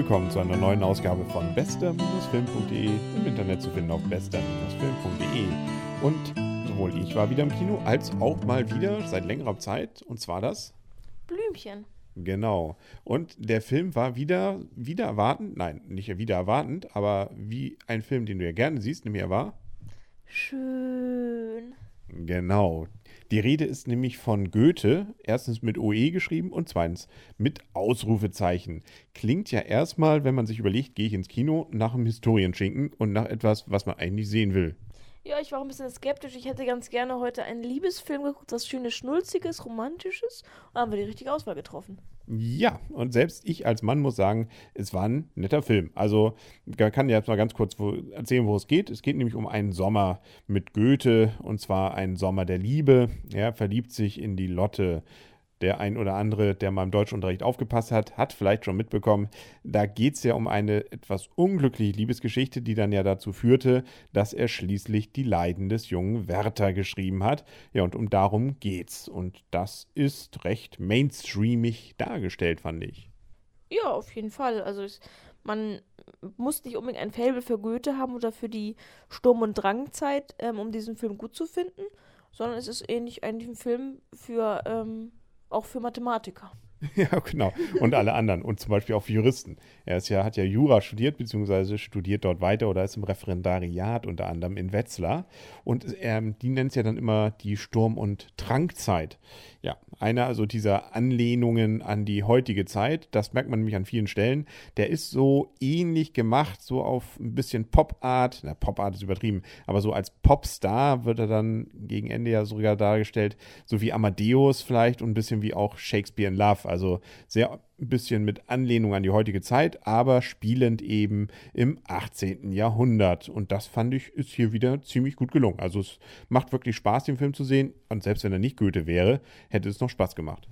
willkommen zu einer neuen Ausgabe von bester-film.de im Internet zu finden auf bester-film.de. Und sowohl ich war wieder im Kino als auch mal wieder seit längerer Zeit und zwar das Blümchen. Genau. Und der Film war wieder, wieder erwartend, nein, nicht wieder erwartend, aber wie ein Film, den du ja gerne siehst, nämlich er war. Schön. Genau. Die Rede ist nämlich von Goethe, erstens mit OE geschrieben und zweitens mit Ausrufezeichen. Klingt ja erstmal, wenn man sich überlegt, gehe ich ins Kino, nach einem Historienschinken und nach etwas, was man eigentlich sehen will. Ja, ich war auch ein bisschen skeptisch. Ich hätte ganz gerne heute einen Liebesfilm geguckt, was schönes, schnulziges, romantisches. Und haben wir die richtige Auswahl getroffen. Ja, und selbst ich als Mann muss sagen, es war ein netter Film. Also, man kann ja jetzt mal ganz kurz erzählen, wo es geht. Es geht nämlich um einen Sommer mit Goethe, und zwar einen Sommer der Liebe. Er verliebt sich in die Lotte der ein oder andere, der mal im Deutschunterricht aufgepasst hat, hat vielleicht schon mitbekommen, da geht es ja um eine etwas unglückliche Liebesgeschichte, die dann ja dazu führte, dass er schließlich die Leiden des jungen Werther geschrieben hat. Ja, und um darum geht's. Und das ist recht mainstreamig dargestellt, fand ich. Ja, auf jeden Fall. Also es, man muss nicht unbedingt ein Faible für Goethe haben oder für die Sturm- und Drangzeit, ähm, um diesen Film gut zu finden, sondern es ist ähnlich eigentlich ein Film für ähm, auch für Mathematiker. Ja, genau. Und alle anderen. Und zum Beispiel auch Juristen. Er ist ja, hat ja Jura studiert, beziehungsweise studiert dort weiter oder ist im Referendariat unter anderem in Wetzlar. Und ähm, die nennt es ja dann immer die Sturm- und Trankzeit. Ja, einer also dieser Anlehnungen an die heutige Zeit, das merkt man nämlich an vielen Stellen, der ist so ähnlich gemacht, so auf ein bisschen Pop-Art, na, Pop-Art ist übertrieben, aber so als Popstar wird er dann gegen Ende ja sogar dargestellt, so wie Amadeus vielleicht und ein bisschen wie auch Shakespeare in Love, also sehr ein bisschen mit Anlehnung an die heutige Zeit, aber spielend eben im 18. Jahrhundert. Und das fand ich, ist hier wieder ziemlich gut gelungen. Also es macht wirklich Spaß, den Film zu sehen. Und selbst wenn er nicht Goethe wäre, hätte es noch Spaß gemacht.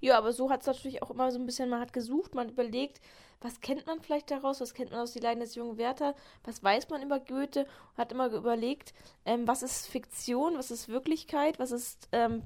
Ja, aber so hat es natürlich auch immer so ein bisschen, man hat gesucht, man überlegt, was kennt man vielleicht daraus, was kennt man aus Die Leiden des jungen Werther, was weiß man über Goethe, hat immer überlegt, ähm, was ist Fiktion, was ist Wirklichkeit, was ist ähm,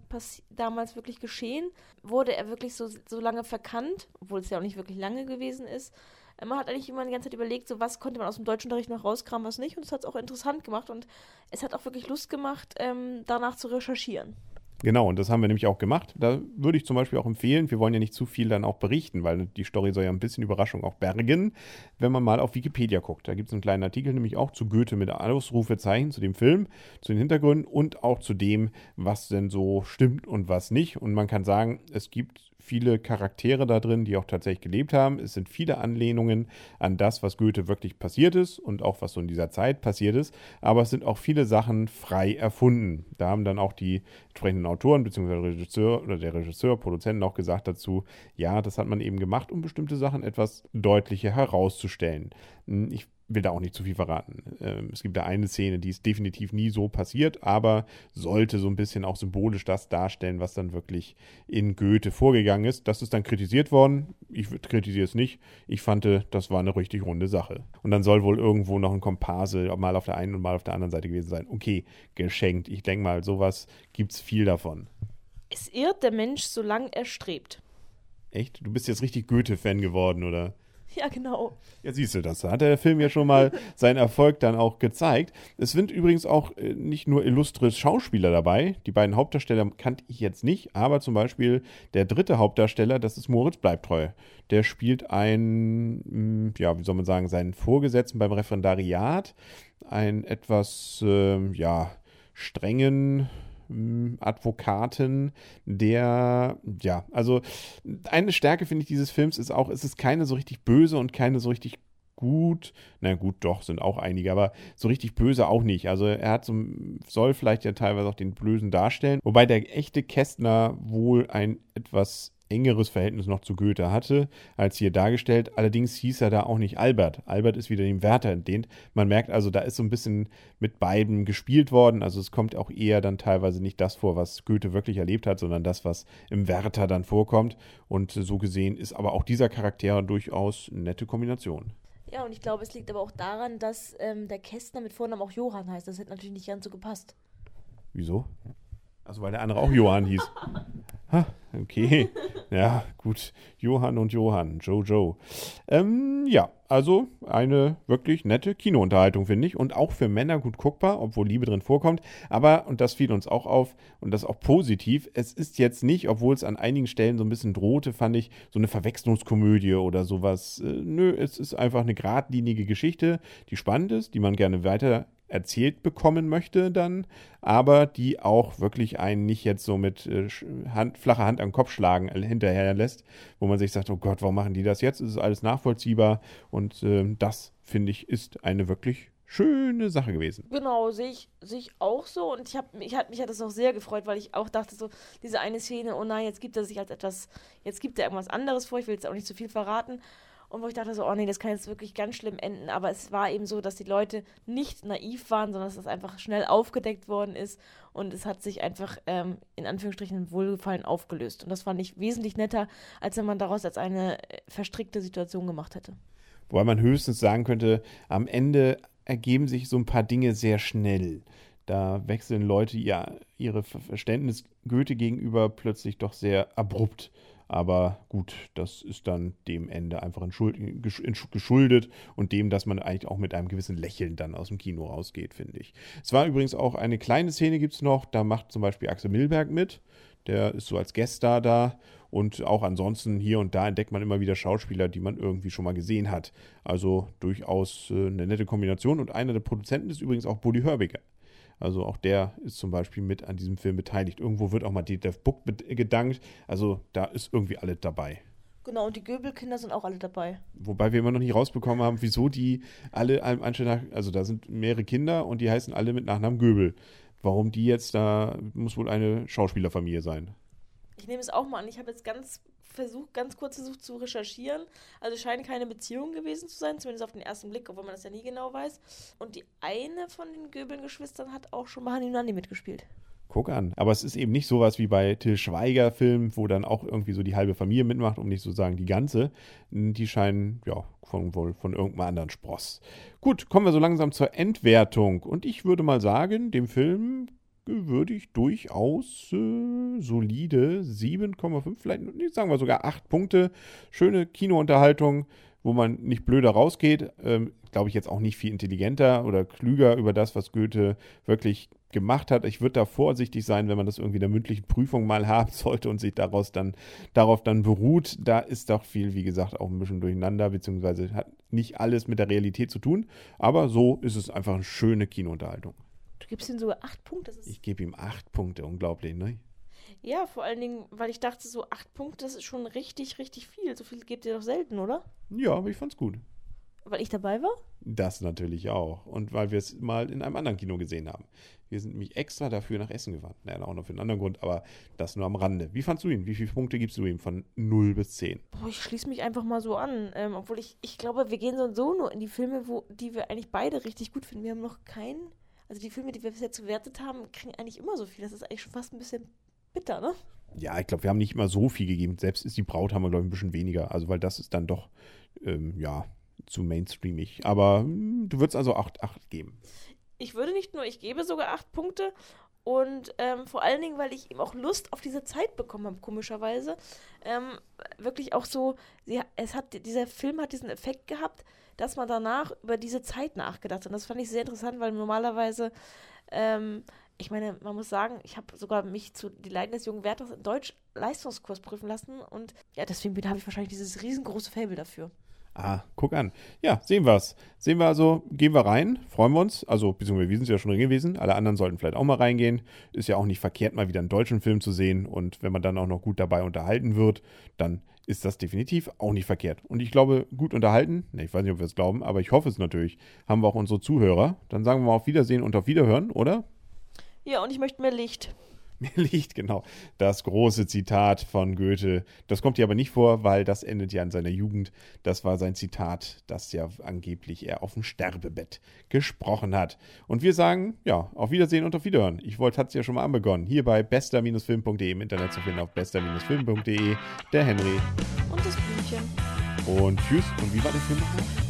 damals wirklich geschehen, wurde er wirklich so, so lange verkannt, obwohl es ja auch nicht wirklich lange gewesen ist. Ähm, man hat eigentlich immer die ganze Zeit überlegt, so was konnte man aus dem Deutschunterricht noch rauskramen, was nicht, und es hat es auch interessant gemacht und es hat auch wirklich Lust gemacht, ähm, danach zu recherchieren. Genau, und das haben wir nämlich auch gemacht. Da würde ich zum Beispiel auch empfehlen, wir wollen ja nicht zu viel dann auch berichten, weil die Story soll ja ein bisschen Überraschung auch bergen, wenn man mal auf Wikipedia guckt. Da gibt es einen kleinen Artikel nämlich auch zu Goethe mit Ausrufezeichen, zu dem Film, zu den Hintergründen und auch zu dem, was denn so stimmt und was nicht. Und man kann sagen, es gibt viele Charaktere da drin, die auch tatsächlich gelebt haben. Es sind viele Anlehnungen an das, was Goethe wirklich passiert ist und auch was so in dieser Zeit passiert ist. Aber es sind auch viele Sachen frei erfunden. Da haben dann auch die entsprechenden Autoren bzw. Regisseur oder der Regisseur, Produzenten auch gesagt dazu, ja, das hat man eben gemacht, um bestimmte Sachen etwas deutlicher herauszustellen. Hm, ich will da auch nicht zu viel verraten. Ähm, es gibt da eine Szene, die ist definitiv nie so passiert, aber sollte so ein bisschen auch symbolisch das darstellen, was dann wirklich in Goethe vorgegangen ist. Das ist dann kritisiert worden. Ich kritisiere es nicht. Ich fand, das war eine richtig runde Sache. Und dann soll wohl irgendwo noch ein Komparse mal auf der einen und mal auf der anderen Seite gewesen sein. Okay, geschenkt. Ich denke mal, sowas gibt es viel davon. Es irrt der Mensch, solange er strebt. Echt? Du bist jetzt richtig Goethe-Fan geworden, oder? Ja, genau. Ja, siehst du, das hat der Film ja schon mal seinen Erfolg dann auch gezeigt. Es sind übrigens auch äh, nicht nur illustre Schauspieler dabei. Die beiden Hauptdarsteller kannte ich jetzt nicht, aber zum Beispiel der dritte Hauptdarsteller, das ist Moritz Bleibtreu. Der spielt einen, hm, ja, wie soll man sagen, seinen Vorgesetzten beim Referendariat. Einen etwas, äh, ja, strengen, Advokaten, der, ja, also eine Stärke finde ich dieses Films ist auch, es ist keine so richtig böse und keine so richtig gut. Na gut, doch, sind auch einige, aber so richtig böse auch nicht. Also er hat so, soll vielleicht ja teilweise auch den Bösen darstellen. Wobei der echte Kästner wohl ein etwas engeres Verhältnis noch zu Goethe hatte, als hier dargestellt. Allerdings hieß er da auch nicht Albert. Albert ist wieder dem Werther entlehnt. Man merkt also, da ist so ein bisschen mit beiden gespielt worden. Also es kommt auch eher dann teilweise nicht das vor, was Goethe wirklich erlebt hat, sondern das, was im Werther dann vorkommt. Und so gesehen ist aber auch dieser Charakter durchaus eine nette Kombination. Ja, und ich glaube, es liegt aber auch daran, dass ähm, der Kästner mit Vornamen auch Johann heißt. Das hätte natürlich nicht ganz so gepasst. Wieso? Also weil der andere auch Johann hieß. Okay. ja, gut. Johann und Johann, Jojo. Ähm, ja, also eine wirklich nette Kinounterhaltung, finde ich. Und auch für Männer gut guckbar, obwohl Liebe drin vorkommt. Aber, und das fiel uns auch auf, und das auch positiv, es ist jetzt nicht, obwohl es an einigen Stellen so ein bisschen drohte, fand ich, so eine Verwechslungskomödie oder sowas. Äh, nö, es ist einfach eine geradlinige Geschichte, die spannend ist, die man gerne weiter erzählt bekommen möchte dann, aber die auch wirklich einen nicht jetzt so mit äh, Hand, flacher Hand am Kopf schlagen äh, hinterher lässt, wo man sich sagt, oh Gott, warum machen die das jetzt? Es ist alles nachvollziehbar und äh, das, finde ich, ist eine wirklich schöne Sache gewesen. Genau, sehe ich, seh ich auch so. Und ich habe mich, hat, mich hat das auch sehr gefreut, weil ich auch dachte, so, diese eine Szene, oh nein, jetzt gibt er sich als etwas, jetzt gibt er irgendwas anderes vor, ich will jetzt auch nicht zu viel verraten. Und wo ich dachte so, oh nee, das kann jetzt wirklich ganz schlimm enden. Aber es war eben so, dass die Leute nicht naiv waren, sondern dass das einfach schnell aufgedeckt worden ist. Und es hat sich einfach ähm, in Anführungsstrichen Wohlgefallen aufgelöst. Und das fand ich wesentlich netter, als wenn man daraus als eine äh, verstrickte Situation gemacht hätte. Wobei man höchstens sagen könnte, am Ende ergeben sich so ein paar Dinge sehr schnell. Da wechseln Leute ja ihre Verständnis Goethe gegenüber plötzlich doch sehr abrupt. Aber gut, das ist dann dem Ende einfach geschuldet und dem, dass man eigentlich auch mit einem gewissen Lächeln dann aus dem Kino rausgeht, finde ich. Es war übrigens auch eine kleine Szene, gibt es noch, da macht zum Beispiel Axel Milberg mit. Der ist so als Gaststar da und auch ansonsten hier und da entdeckt man immer wieder Schauspieler, die man irgendwie schon mal gesehen hat. Also durchaus äh, eine nette Kombination und einer der Produzenten ist übrigens auch Buddy Hörbiger. Also auch der ist zum Beispiel mit an diesem Film beteiligt. Irgendwo wird auch mal die Dev Book gedankt. Also da ist irgendwie alles dabei. Genau, und die Göbelkinder sind auch alle dabei. Wobei wir immer noch nicht rausbekommen haben, wieso die alle anstelle also da sind mehrere Kinder und die heißen alle mit Nachnamen Göbel. Warum die jetzt da, muss wohl eine Schauspielerfamilie sein. Ich nehme es auch mal an. Ich habe jetzt ganz versucht, ganz kurz versucht zu recherchieren. Also es scheint keine Beziehung gewesen zu sein, zumindest auf den ersten Blick, obwohl man das ja nie genau weiß. Und die eine von den Göbeln-Geschwistern hat auch schon bei Hanni mitgespielt. Guck an. Aber es ist eben nicht sowas wie bei Till Schweiger-Filmen, wo dann auch irgendwie so die halbe Familie mitmacht, um nicht zu sagen die ganze. Die scheinen, ja, von, wohl von irgendeinem anderen Spross. Gut, kommen wir so langsam zur Endwertung. Und ich würde mal sagen, dem Film würde ich durchaus äh, solide 7,5, vielleicht sagen wir sogar 8 Punkte. Schöne Kinounterhaltung, wo man nicht blöder rausgeht. Ähm, Glaube ich jetzt auch nicht viel intelligenter oder klüger über das, was Goethe wirklich gemacht hat. Ich würde da vorsichtig sein, wenn man das irgendwie in der mündlichen Prüfung mal haben sollte und sich daraus dann, darauf dann beruht. Da ist doch viel, wie gesagt, auch ein bisschen durcheinander, beziehungsweise hat nicht alles mit der Realität zu tun. Aber so ist es einfach eine schöne Kinounterhaltung. Du gibst ihm sogar acht Punkte. ich gebe ihm acht Punkte, unglaublich, ne? Ja, vor allen Dingen, weil ich dachte, so acht Punkte, das ist schon richtig, richtig viel. So viel gebt ihr doch selten, oder? Ja, aber ich fand's gut. Weil ich dabei war? Das natürlich auch. Und weil wir es mal in einem anderen Kino gesehen haben. Wir sind nämlich extra dafür nach Essen gefahren. Naja, auch noch für einen anderen Grund, aber das nur am Rande. Wie fandst du ihn? Wie viele Punkte gibst du ihm von 0 bis 10? Boah, ich schließe mich einfach mal so an. Ähm, obwohl ich, ich glaube, wir gehen so und so nur in die Filme, wo, die wir eigentlich beide richtig gut finden. Wir haben noch keinen also die Filme, die wir bisher gewertet haben, kriegen eigentlich immer so viel. Das ist eigentlich schon fast ein bisschen bitter, ne? Ja, ich glaube, wir haben nicht immer so viel gegeben. Selbst ist die Braut haben wir, glaube ich, ein bisschen weniger. Also, weil das ist dann doch, ähm, ja, zu mainstreamig. Aber mh, hm, du würdest also 8, 8 geben. Ich würde nicht nur, ich gebe sogar 8 Punkte. Und ähm, vor allen Dingen, weil ich eben auch Lust auf diese Zeit bekommen habe, komischerweise. Ähm, wirklich auch so, sie, es hat, dieser Film hat diesen Effekt gehabt, dass man danach über diese Zeit nachgedacht hat. Und das fand ich sehr interessant, weil normalerweise, ähm, ich meine, man muss sagen, ich habe sogar mich zu Die Leiden des jungen Wärters in Deutsch Leistungskurs prüfen lassen und ja, deswegen habe ich wahrscheinlich dieses riesengroße Fable dafür. Ah, guck an. Ja, sehen wir's. Sehen wir also, gehen wir rein, freuen wir uns. Also, beziehungsweise wir sind ja schon drin gewesen. Alle anderen sollten vielleicht auch mal reingehen. Ist ja auch nicht verkehrt, mal wieder einen deutschen Film zu sehen. Und wenn man dann auch noch gut dabei unterhalten wird, dann ist das definitiv auch nicht verkehrt. Und ich glaube, gut unterhalten, ne, ich weiß nicht, ob wir es glauben, aber ich hoffe es natürlich, haben wir auch unsere Zuhörer. Dann sagen wir mal auf Wiedersehen und auf Wiederhören, oder? Ja, und ich möchte mehr Licht. Mehr Licht, genau. Das große Zitat von Goethe. Das kommt hier aber nicht vor, weil das endet ja in seiner Jugend. Das war sein Zitat, das ja angeblich er auf dem Sterbebett gesprochen hat. Und wir sagen, ja, auf Wiedersehen und auf Wiederhören. Ich wollte, hat es ja schon mal anbegonnen. Hier bei bester-film.de im Internet zu finden auf bester-film.de. Der Henry. Und das Blümchen. Und tschüss. Und wie war der Film nochmal?